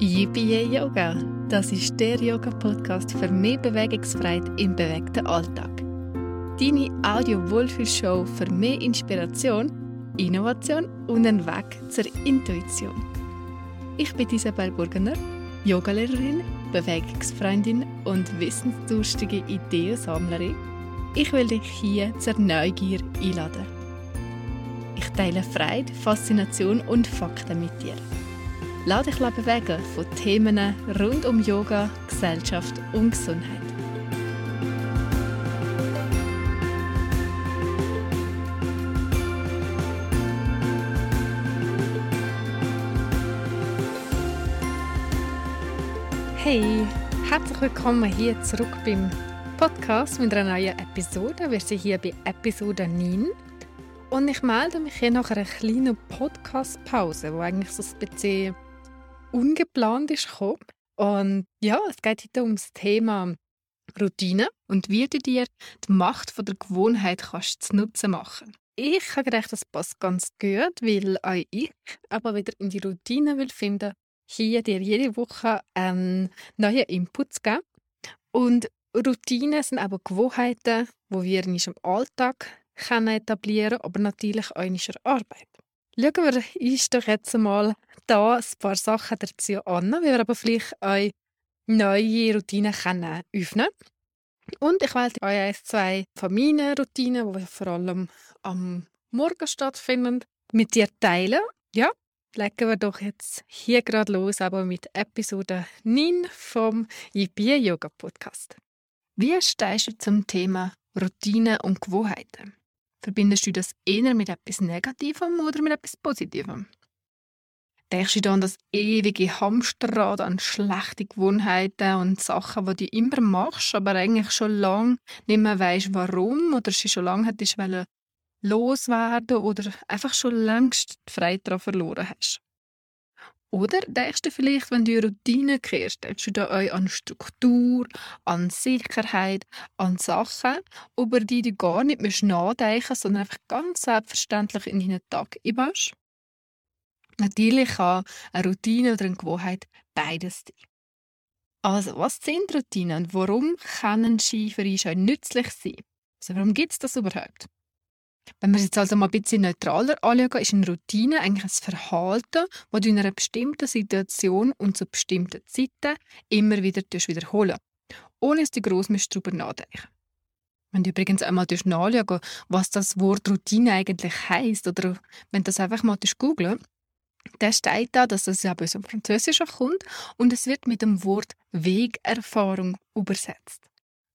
Yippie Yoga, das ist der Yoga-Podcast für mehr Bewegungsfreiheit im bewegten Alltag. Deine Audio-Wohlfühlshow für mehr Inspiration, Innovation und einen Weg zur Intuition. Ich bin Isabel Burgener, Yogalehrerin, Bewegungsfreundin und wissensdurstige Ideensammlerin. Ich will dich hier zur Neugier einladen. Ich teile Freude, Faszination und Fakten mit dir. Lass dich bewegen von Themen rund um Yoga, Gesellschaft und Gesundheit. Hey, herzlich willkommen hier zurück beim Podcast mit einer neuen Episode. Wir sind hier bei Episode 9. Und ich melde mich hier nach einer kleinen Podcast-Pause, wo eigentlich so ein bisschen ungeplant ist gekommen. Und ja, es geht heute um das Thema Routine und wie du dir die Macht von der Gewohnheit kannst zu Nutzen machen. Ich habe gedacht, das passt ganz gut, weil auch ich aber wieder in die Routine will finden, hier dir jede Woche einen neuen Input zu geben. Und Routinen sind aber Gewohnheiten, die wir in unserem Alltag etablieren können, aber natürlich auch in unserer Arbeit. Schauen wir uns doch jetzt mal da ein paar Sachen dazu an, wie wir aber vielleicht auch neue Routinen können öffnen Und ich wähle euch ein, zwei von meinen Routinen, die vor allem am Morgen stattfinden, mit dir teilen. Ja, legen wir doch jetzt hier gerade los, aber mit Episode 9 vom Yippie Yoga Podcast. Wie stehst du zum Thema Routine und Gewohnheiten? Verbindest du das eher mit etwas Negativem oder mit etwas Positivem? Denkst du dann an das ewige Hamsterrad an schlechte Gewohnheiten und Sachen, die du immer machst, aber eigentlich schon lange nicht mehr weißt, warum oder sie schon lange hättest loswerden oder einfach schon längst die Freude daran verloren hast? Oder denkst du vielleicht, wenn du in Routine kehrst, denkst du da auch an Struktur, an Sicherheit, an Sachen, über die du gar nicht mehr nachdenken musst, sondern einfach ganz selbstverständlich in deinen Tag einbaust? Natürlich kann eine Routine oder eine Gewohnheit beides sein. Also, was sind Routinen und warum können auch nützlich sein? Also, warum gibt es das überhaupt? Wenn wir es jetzt also mal ein bisschen neutraler anschauen, ist eine Routine eigentlich ein Verhalten, das du in einer bestimmten Situation und zu bestimmten Zeiten immer wieder wiederholen ohne dass du gross darüber nachdenken Wenn du übrigens einmal nachschauen was das Wort Routine eigentlich heisst, oder wenn du das einfach mal googeln dann steht da, dass es ja aus dem Französischen kommt und es wird mit dem Wort Wegerfahrung übersetzt.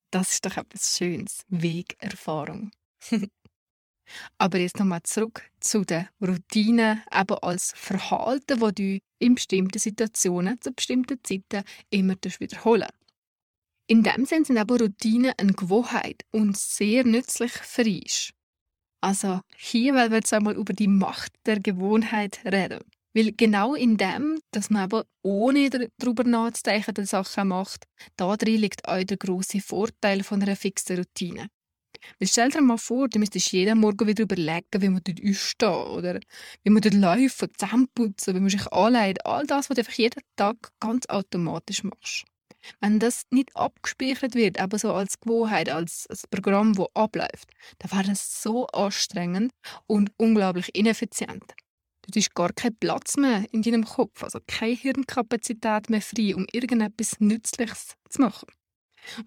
Das ist doch etwas Schönes, Wegerfahrung. Aber jetzt nochmal zurück zu den Routinen, eben als Verhalten, das du in bestimmten Situationen zu bestimmten Zeiten immer wiederholen In dem Sinne sind aber Routinen eine Gewohnheit und sehr nützlich für uns. Also hier wollen wir jetzt einmal über die Macht der Gewohnheit reden. Weil genau in dem, dass man aber ohne darüber nachzudenken die Sachen macht, da drin liegt auch der grosse Vorteil von einer fixen Routine. Weil stell dir mal vor, du müsstest jeden Morgen wieder überlegen, wie man dort aufsteht oder wie man dort läuft, zusammenputzen, wie man sich anleitet. All das, was du einfach jeden Tag ganz automatisch machst. Wenn das nicht abgespeichert wird, aber so als Gewohnheit, als, als Programm, das abläuft, dann wäre das so anstrengend und unglaublich ineffizient. Du hast gar keinen Platz mehr in deinem Kopf, also keine Hirnkapazität mehr frei, um irgendetwas Nützliches zu machen.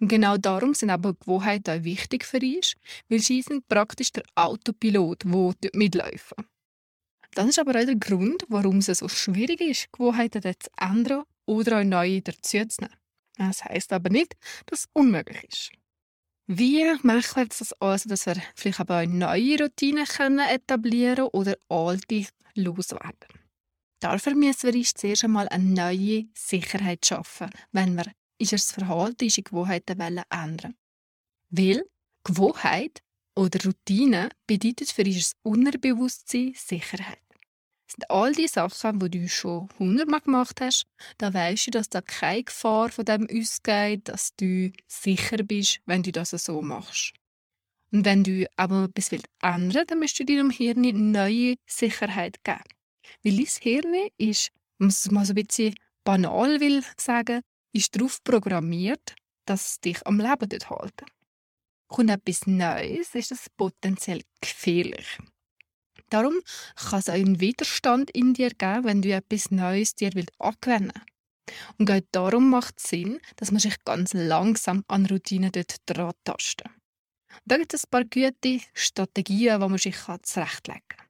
Und genau darum sind aber Gewohnheiten auch wichtig für uns, weil sie sind praktisch der Autopilot, der mitläuft. Das ist aber auch der Grund, warum es so schwierig ist, Gewohnheiten zu ändern oder auch neue dazuzunehmen. Das heisst aber nicht, dass es unmöglich ist. Wie machen wir das also, dass wir vielleicht aber auch neue Routinen etablieren können oder alte loswerden? Dafür müssen wir uns zuerst einmal eine neue Sicherheit schaffen, wenn wir unser Verhalten, unsere Gewohnheiten ändern Weil Gewohnheit oder Routine bedeutet für unser Unterbewusstsein Sicherheit. Das sind all die Sachen, die du schon hundertmal gemacht hast, da weißt du, dass da keine Gefahr von dem ausgeht, dass du sicher bist, wenn du das so machst. Und wenn du aber etwas ändern willst, dann musst du deinem Hirn eine neue Sicherheit geben. Weil dein Hirn ist, um es mal so ein bisschen banal will sagen, ist darauf programmiert, dass es dich am Leben dort hält. Kommt etwas Neues, ist es potenziell gefährlich. Darum kann es auch einen Widerstand in dir geben, wenn du etwas Neues dir angewöhnen willst. Und gerade darum macht es Sinn, dass man sich ganz langsam an Routinen dort dran tasten. Da gibt es ein paar gute Strategien, die man sich zurechtlegen kann.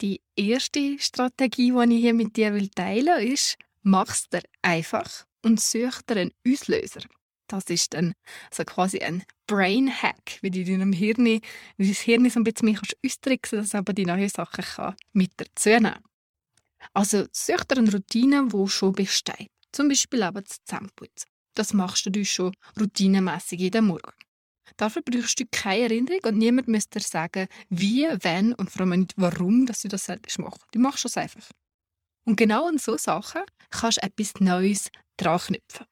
Die erste Strategie, die ich hier mit dir teilen will, ist, es dir einfach und such dir einen Auslöser. Das ist dann so quasi ein Brain Hack, wie du deinem Hirn, wie das Hirn so ein bisschen mehr austricksen dass aber die neuen Sachen kann mit dazu nehmen Also such dir eine Routine, die schon besteht. Zum Beispiel eben das Zähneputzen. Das machst du schon routinemässig jeden Morgen. Dafür brauchst du keine Erinnerung und niemand muss dir sagen, wie, wann und vor allem nicht, warum dass du das solltest machen. Du machst es einfach. Und genau an so Sachen kannst du etwas Neues dran knüpfen.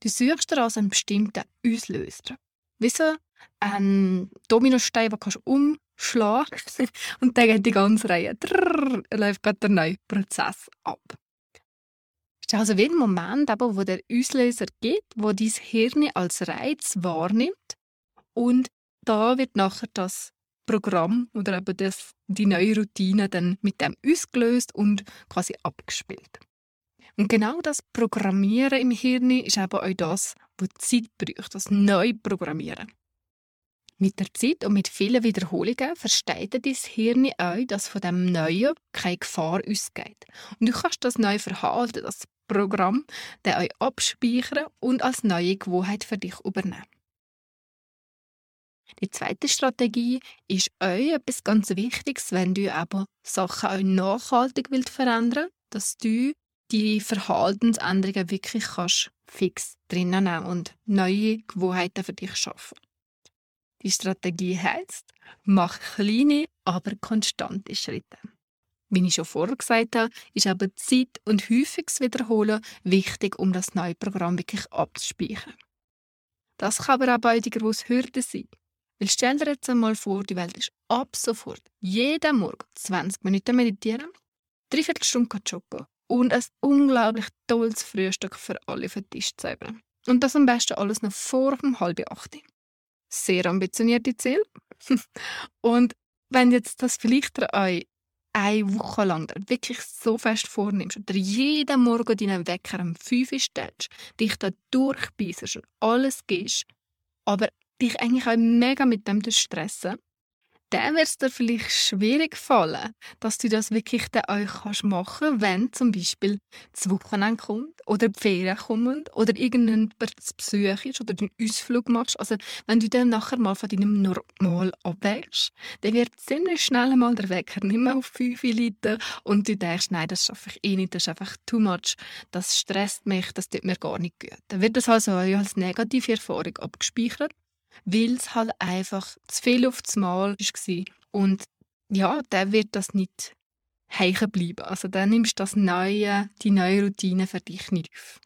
Du suchst dir also einen bestimmten Auslöser. Wie so ein Dominostein, den du umschlagen kannst und dann geht die ganze Reihe. Drrr, läuft gerade der neue Prozess ab. Es ist also wie ein Moment, wo der Auslöser gibt, wo dein Hirn als Reiz wahrnimmt und da wird nachher das Programm oder eben das, die neue Routine dann mit dem ausgelöst und quasi abgespielt. Und genau das Programmieren im Hirn ist eben auch das, was Zeit braucht, das Neuprogrammieren. Mit der Zeit und mit vielen Wiederholungen versteht dein Hirn auch, dass von dem Neuen keine Gefahr ausgeht. Und du kannst das neue Verhalten, das Programm, dann euch abspeichern und als neue Gewohnheit für dich übernehmen. Die zweite Strategie ist euch etwas ganz Wichtiges, wenn du aber Sachen auch nachhaltig willst verändern, dass du die Verhaltensänderungen wirklich kannst fix drinnen nehmen und neue Gewohnheiten für dich schaffen. Die Strategie heißt, mach kleine, aber konstante Schritte. Wie ich schon vorher gesagt habe, ist aber Zeit und häufiges Wiederholen wichtig, um das neue Programm wirklich abzuspeichern. Das kann aber auch bei die grosse Hürde sein. Weil stell dir jetzt einmal vor, die Welt ist ab sofort jeden Morgen 20 Minuten meditieren, dreiviertel Stunde joggen und ein unglaublich tolles Frühstück für alle auf den Tisch zaubern. Und das am besten alles noch vor dem halb acht. Sehr ambitionierte Ziel. und wenn jetzt das vielleicht euch eine Woche lang wirklich so fest vornimmst und jeden Morgen deinen Wecker um 5 Uhr stellst, dich da durchbeißt und alles gehst, aber dich eigentlich auch mega mit dem stressen, dann wird es dir vielleicht schwierig fallen, dass du das wirklich dann auch kannst machen wenn zum Beispiel das Wochenende kommt oder die Ferien kommen oder irgendjemand zu Besuch ist oder einen Ausflug machst. Also wenn du dann nachher mal von deinem Normal abwächst, dann wird ziemlich schnell mal der Wecker nicht mehr auf 5 Liter und du denkst, nein, das schaffe ich eh nicht, das ist einfach too much, das stresst mich, das tut mir gar nicht gut. Dann wird das also als negative Erfahrung abgespeichert weil es halt einfach zu viel auf das Mal war. Und ja, dann wird das nicht hängen bleiben. Also dann nimmst du das neue, die neue Routine für dich nicht auf.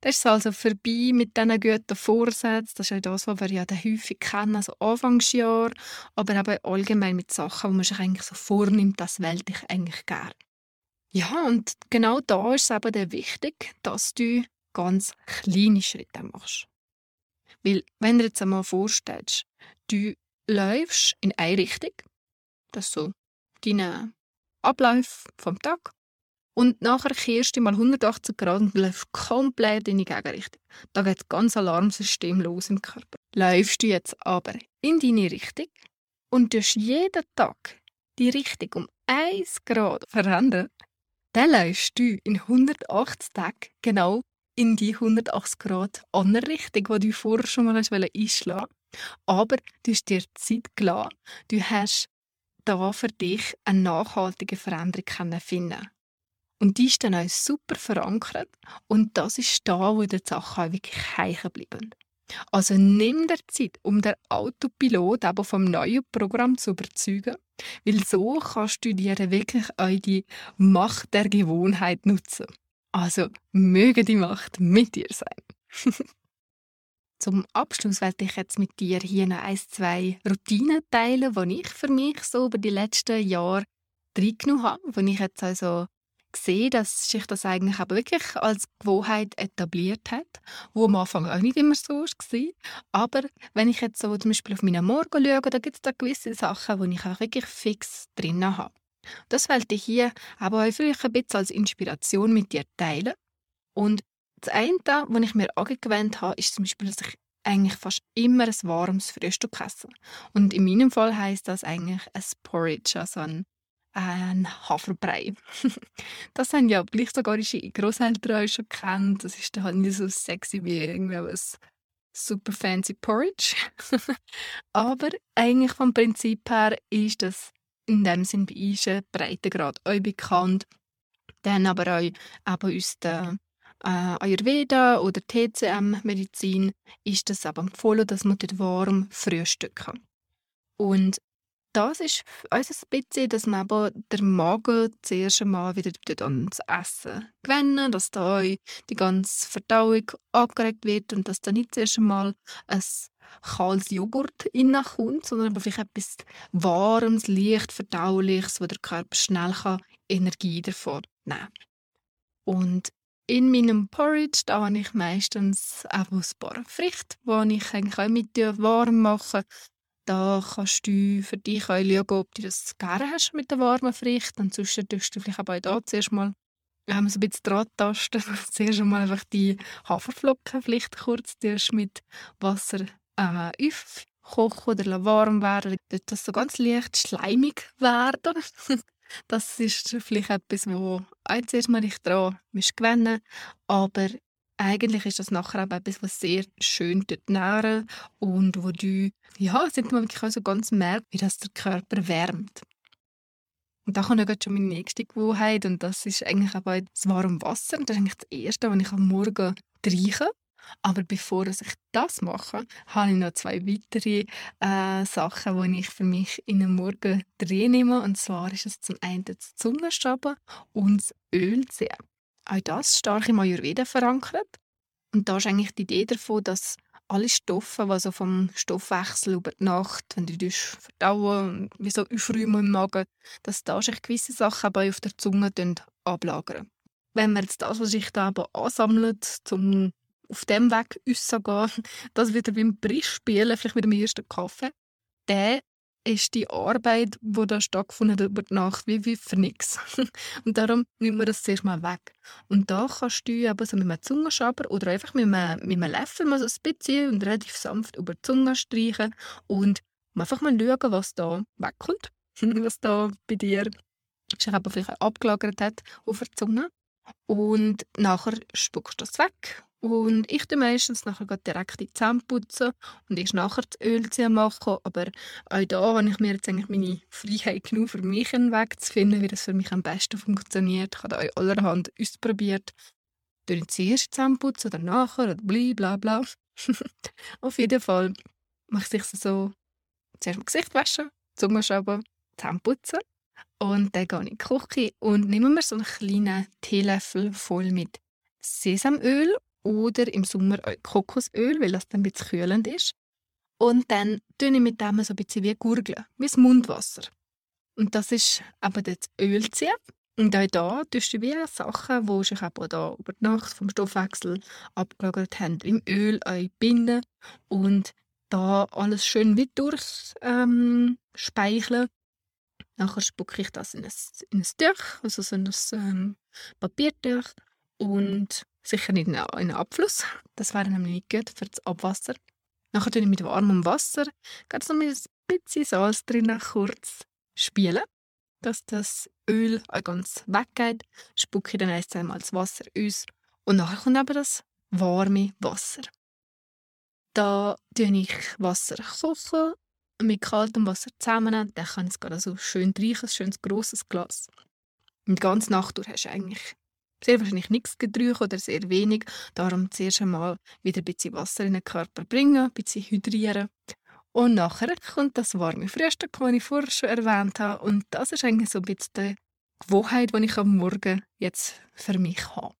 Das ist also vorbei mit diesen guten Vorsätzen. Das ist ja das, was wir ja häufig kennen, also Anfangsjahr, aber eben allgemein mit Sachen, wo man sich eigentlich so vornimmt, das will ich eigentlich gerne. Ja, und genau da ist es eben wichtig, dass du ganz kleine Schritte machst. Weil, wenn du dir jetzt einmal vorstellst, du läufst in eine Richtung, das ist so dein Ablauf vom Tag, und nachher kehrst du mal 180 Grad und läufst komplett in die Gegenrichtung. Da geht das ganze Alarmsystem los im Körper. Läufst du jetzt aber in deine Richtung und tust jeden Tag die Richtung um 1 Grad verändern, dann läufst du in 180 Tagen genau in die 180 Grad andere Richtung, die du vorher schon mal einschlagen wolltest. Aber du hast dir Zeit gelassen. Du hast da für dich eine nachhaltige Veränderung finden Und die ist dann auch super verankert. Und das ist da, wo die Sachen auch wirklich hängen bleiben. Also nimm dir Zeit, um den Autopilot aber vom neuen Programm zu überzeugen, weil so kannst du dir wirklich auch die Macht der Gewohnheit nutzen. Also möge die Macht mit dir sein. Zum Abschluss werde ich jetzt mit dir hier noch ein, zwei Routinen teilen, die ich für mich so über die letzten Jahre reingenommen habe, die ich jetzt also gesehen, dass sich das eigentlich aber wirklich als Gewohnheit etabliert hat, wo am Anfang auch nicht immer so war. Aber wenn ich jetzt so zum Beispiel auf meinen Morgen schaue, da gibt es da gewisse Sachen, die ich auch wirklich fix drin habe. Das wollte ich hier aber auch vielleicht ein bisschen als Inspiration mit dir teilen. Und das eine, was ich mir angewöhnt habe, ist zum Beispiel, dass ich eigentlich fast immer ein warmes Frühstück esse. Und in meinem Fall heißt das eigentlich ein Porridge, also ein, ein Haferbrei. das haben ja vielleicht sogar unsere Großeltern auch schon kennt. Das ist dann halt nicht so sexy wie irgendwie super fancy Porridge. Aber eigentlich vom Prinzip her ist das in dem Sinn bei uns Breitengrad auch bekannt. Dann aber auch eben aus der äh, Ayurveda oder TCM-Medizin ist es aber empfohlen, dass man dort warm frühstücken Und das ist uns ein bisschen, dass man aber der Magen zuerst einmal wieder ans Essen gewöhnen, dass da die ganze Verdauung angeregt wird und dass da nicht zuerst einmal ein kaltes Joghurt reinkommt, sondern vielleicht etwas Warmes, leicht Verdauliches, wo der Körper schnell Energie davon nehmen kann. Und in meinem Porridge da habe ich meistens auch ein paar Früchte, die ich eigentlich auch mit warm mache. Da kannst du für dich auch schauen, ob du das gerne hast mit den warmen Früchten. Ansonsten tust du vielleicht auch hier zuerst mal wir so ein bisschen dran tasten. Zuerst mal einfach die Haferflocken vielleicht kurz mit Wasser äh, aufkochen oder warm werden. Dort das so ganz leicht schleimig werden. Das ist vielleicht etwas, wo jetzt erstmal dich daran gewöhnen aber eigentlich ist das nachher auch etwas, was sehr schön dort nähren und wo du, ja, sind man wirklich auch ganz merkt, wie das der Körper wärmt. Und da kommt schon meine nächste Gewohnheit und das ist eigentlich auch das warme Wasser. Das ist eigentlich das Erste, was ich am Morgen trinke. Aber bevor ich das mache, habe ich noch zwei weitere äh, Sachen, die ich für mich in den Morgen drin nehme. Und zwar ist es zum einen das Zungenstaben und das Ölziehen. Auch das stark im Ayurveda verankert. Und da ist eigentlich die Idee davon, dass alle Stoffe, die so vom Stoffwechsel über die Nacht, wenn du verdauen, wie so aufräumen im Magen, dass da sich gewisse Sachen aber auf der Zunge ablagern. Wenn man jetzt das, was sich da aber ansammelt, zum auf dem Weg rausgehen, das wieder beim Brisch spielen, vielleicht mit dem ersten Kaffee, der ist die Arbeit, die da stattgefunden hat über die Nacht, wie, wie für nichts. Und darum nimmt man das zuerst mal weg. Und da kannst du eben so mit einem Zungenschaber oder einfach mit einem, mit einem Löffel mal so ein bisschen und relativ sanft über die Zunge streichen und einfach mal schauen, was da wegkommt. was da bei dir sich aber vielleicht abgelagert hat auf der Zunge. Und nachher spuckst du das weg und ich tue meistens nachher direkt die Zähne putzen und ich nachher das Ölziehen machen. Aber auch da habe ich mir jetzt eigentlich meine Freiheit genug für mich einen Weg zu finden, wie das für mich am besten funktioniert. Ich habe da allerhand ausprobiert. Durch zuerst die Zähne putzen oder nachher oder bla bla bla. Auf jeden Fall mache ich es so, zuerst mal Gesicht waschen, Zunge schaben, Zähne putzen. Und dann gehe ich in die Küche und nehme mir so einen kleinen Teelöffel voll mit Sesamöl oder im Sommer Kokosöl, weil das dann ein bisschen kühlend ist. Und dann tue ich mit dem so ein bisschen wie gurgeln, wie das Mundwasser. Und das ist eben das Ölziehen. Und auch da tust du wie Sachen, die sich eben da über die Nacht vom Stoffwechsel abgelagert haben, im Öl binden und da alles schön wie durch ähm. Nachher spucke ich das in ein, in ein Tuch, also so ein ähm, Papiertuch und sicher nicht in einen Abfluss. Das wäre nämlich nicht gut für das Abwasser. Nachher tue ich mit warmem Wasser ganz noch mit ein bisschen Salz drin kurz spielen, dass das Öl ganz weggeht. Spucke dann erst einmal das Wasser aus und nachher kommt aber das warme Wasser. Da tue ich Wasser kochen mit kaltem Wasser zusammen. Dann kann es gerade so schön reichen, ein schönes grosses Glas. Und die ganze Nacht durch hast du eigentlich sehr wahrscheinlich nichts getrunken oder sehr wenig. Darum zuerst einmal wieder ein bisschen Wasser in den Körper bringen, ein bisschen hydrieren. Und nachher kommt das warme Frühstück, das ich vorher schon erwähnt habe. Und das ist eigentlich so ein bisschen die Gewohnheit, die ich am Morgen jetzt für mich habe.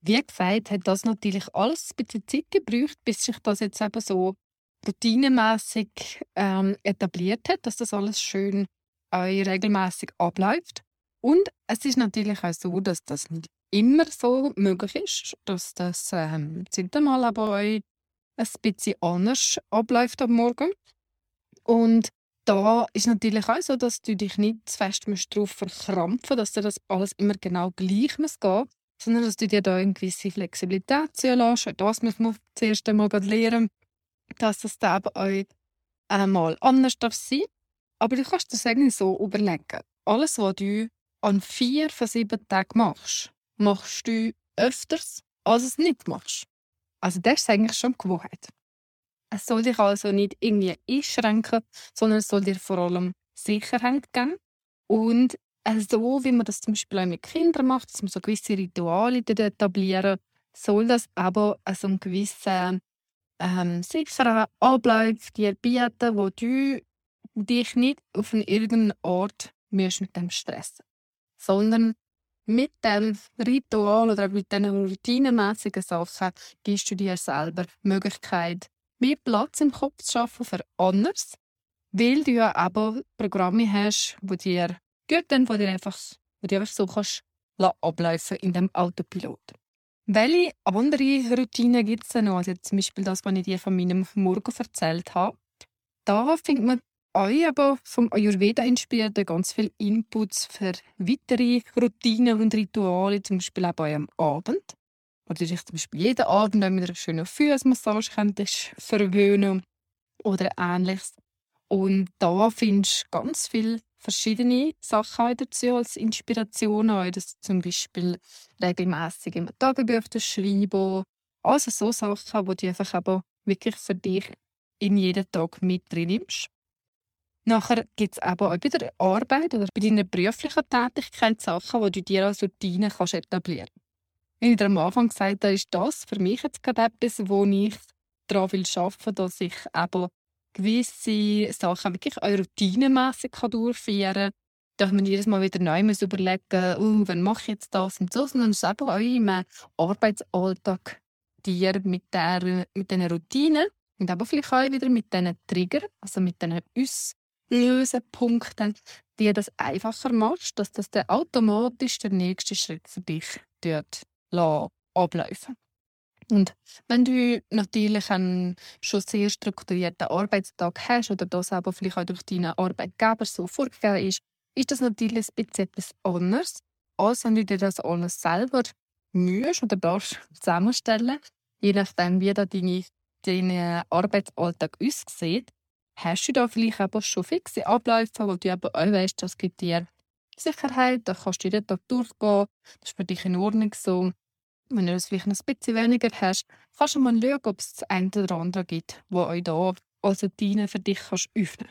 Wie gesagt, hat das natürlich alles ein bisschen Zeit gebraucht, bis sich das jetzt eben so routinemäßig ähm, etabliert hat, dass das alles schön äh, regelmäßig abläuft. Und es ist natürlich auch so, dass das nicht immer so möglich ist, dass das ähm, mal aber euch ein bisschen anders abläuft am Morgen. Und da ist natürlich auch so, dass du dich nicht zu fest darauf verkrampfen dass dir das alles immer genau gleich muss gehen sondern dass du dir da eine gewisse Flexibilität zulässt. Das muss man zuerst einmal lernen, dass das da bei euch einmal anders darf sein Aber du kannst das irgendwie so überlegen. Alles, was du an vier von sieben Tagen machst, machst du öfters, als es nicht machst. Also das ist eigentlich schon Gewohnheit. Es soll dich also nicht irgendwie einschränken, sondern es soll dir vor allem Sicherheit geben. Und so, wie man das zum Beispiel auch mit Kindern macht, dass man so gewisse Rituale etablieren, soll das aber also einen gewissen ähm, sicheren Ablauf dir bieten, wo du dich nicht auf irgendeinen Ort mit dem stressen sondern mit dem Ritual oder mit diesen routinemäßigen Sachen gibst du dir selber die Möglichkeit, mehr Platz im Kopf zu schaffen für anders, weil du ja aber Programme hast, die dir gut tun, die dir einfach, die dir einfach so kannst ablaufen in dem Autopilot. Welche andere Routinen gibt es noch? Also zum Beispiel das, was ich dir von meinem Morgen erzählt habe. Da findet man euch aber vom Ayurveda inspiriert ganz viele Inputs für weitere Routinen und Rituale, zum Beispiel auch bei am Abend. Oder dich zum Beispiel jeden Abend mit einer schönen Fußmassage könntest verwöhnen oder ähnliches. Und da findest du ganz viele verschiedene Sachen dazu als Inspiration. Auch, dass zum Beispiel regelmäßig im Tagebuch schreiben. Also so Sachen, die du einfach aber wirklich für dich in jeden Tag mit drin nimmst. Nachher gibt es aber auch bei der Arbeit oder bei deiner beruflichen Tätigkeit Sachen, die du dir als Routine kannst etablieren kannst. Wie ich am Anfang gesagt habe, ist das für mich jetzt gerade etwas, wo ich daran will arbeiten dass ich eben gewisse Sachen wirklich auch routinemässig durchführen kann. Dass man jedes Mal wieder neu muss überlegen muss, oh, wann mache ich jetzt das und so, sondern es eben auch im Arbeitsalltag dir mit, der, mit diesen Routinen und aber vielleicht auch wieder mit diesen Trigger, also mit diesen uns Lösepunkten dir das einfacher machst, dass das dann automatisch der nächste Schritt für dich dort ablaufen und wenn du natürlich einen schon sehr strukturierten Arbeitstag hast oder das aber vielleicht auch durch deinen Arbeitgeber so vorgegeben ist, ist das natürlich ein bisschen etwas anders, als wenn du dir das alles selber mühst oder darfst zusammenstellen. Je nachdem, wie da deine, dein Arbeitsalltag aussieht, hast du da vielleicht aber schon fixe Abläufe, wo du aber auch weißt, das gibt dir Sicherheit, da kannst du jeden Tag durchgehen, das ist für dich in Ordnung so. Wenn du es vielleicht ein bisschen weniger hast, kannst du mal schauen, ob es das eine oder andere gibt, wo euch da als Routine für dich kannst öffnen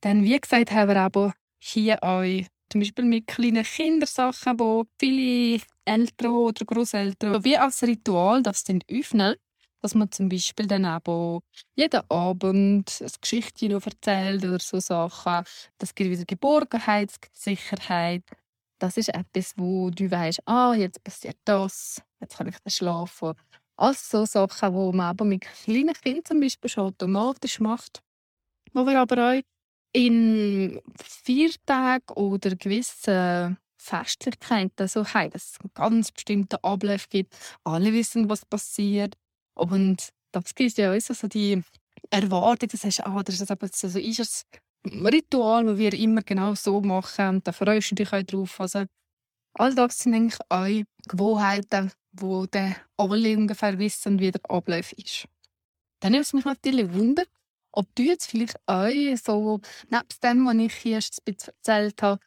Dann, wie gesagt, haben wir aber hier euch zum Beispiel mit kleinen Kindersachen, wo viele Eltern oder Großeltern wie als Ritual das dann öffnen dass man zum Beispiel dann auch jeden Abend ein Geschichtchen erzählt oder so Sachen. Das gibt wieder Geborgenheit, Sicherheit. Das ist etwas, wo du weißt, ah, jetzt passiert das, jetzt kann ich dann schlafen. Also so Sachen, die man aber mit kleinen Kindern zum Beispiel schon automatisch macht. Wo wir aber auch in Viertagen oder gewissen Festlichkeiten so haben, dass es einen ganz bestimmten Ablauf gibt. Alle wissen, was passiert. Und das gibt ja auch so die Erwartung, dass du, ah, das ist, aber so, ist Ritual, das wir immer genau so machen und da freust du dich auch drauf. Also, all das sind eigentlich auch Gewohnheiten, wo dann alle ungefähr wissen, wie der Ablauf ist. Dann nimmt es mich natürlich Wunder, ob du jetzt vielleicht auch so, nebst dem, was ich hier erzählt habe,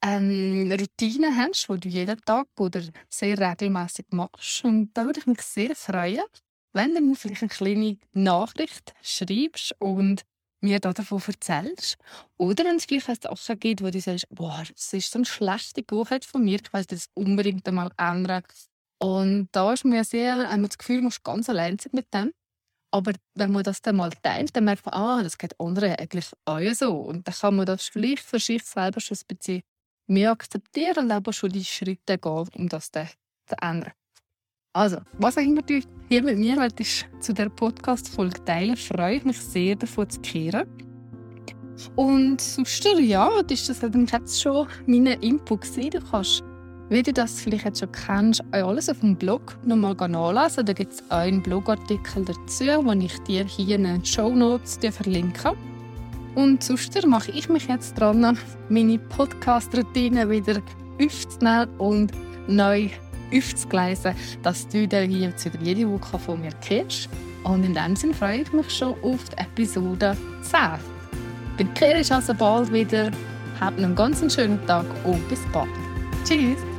eine Routine hast, die du jeden Tag oder sehr regelmäßig machst. Und da würde ich mich sehr freuen, wenn du mir vielleicht eine kleine Nachricht schreibst und mir davon erzählst. Oder wenn es vielleicht Sachen gibt, wo du sagst, boah, das ist so eine schlechte Gewohnheit von mir, ich will das unbedingt einmal ändern. Und da ist mir sehr, einmal das Gefühl, du musst ganz allein mit dem. Aber wenn man das dann mal teilt, dann merkt man, ah, das geht anderen eigentlich auch so. Und dann kann man das vielleicht für sich selber schon ein bisschen mehr akzeptieren und aber schon die Schritte gehen, um das dann zu ändern. Also, was immer du hier mit mir willst, zu der Podcast-Folge teilen, freue ich mich sehr, davon zu hören. Und sonst, ja, das ist das jetzt schon mein Input gewesen. Du kannst, wie du das vielleicht jetzt schon kennst, alles auf dem Blog nochmal nachlesen. Da gibt es einen Blogartikel dazu, den ich dir hier in den Show Notes verlinke. Und sonst mache ich mich jetzt dran, meine Podcast-Routine wieder aufzunehmen und neu aufzugleisen, dass du dann hier jede Woche von mir kennst. Und in dem Sinne freue ich mich schon auf die Episode 10. Bei Kehr ist also bald wieder. Habt einen ganz schönen Tag und bis bald. Tschüss!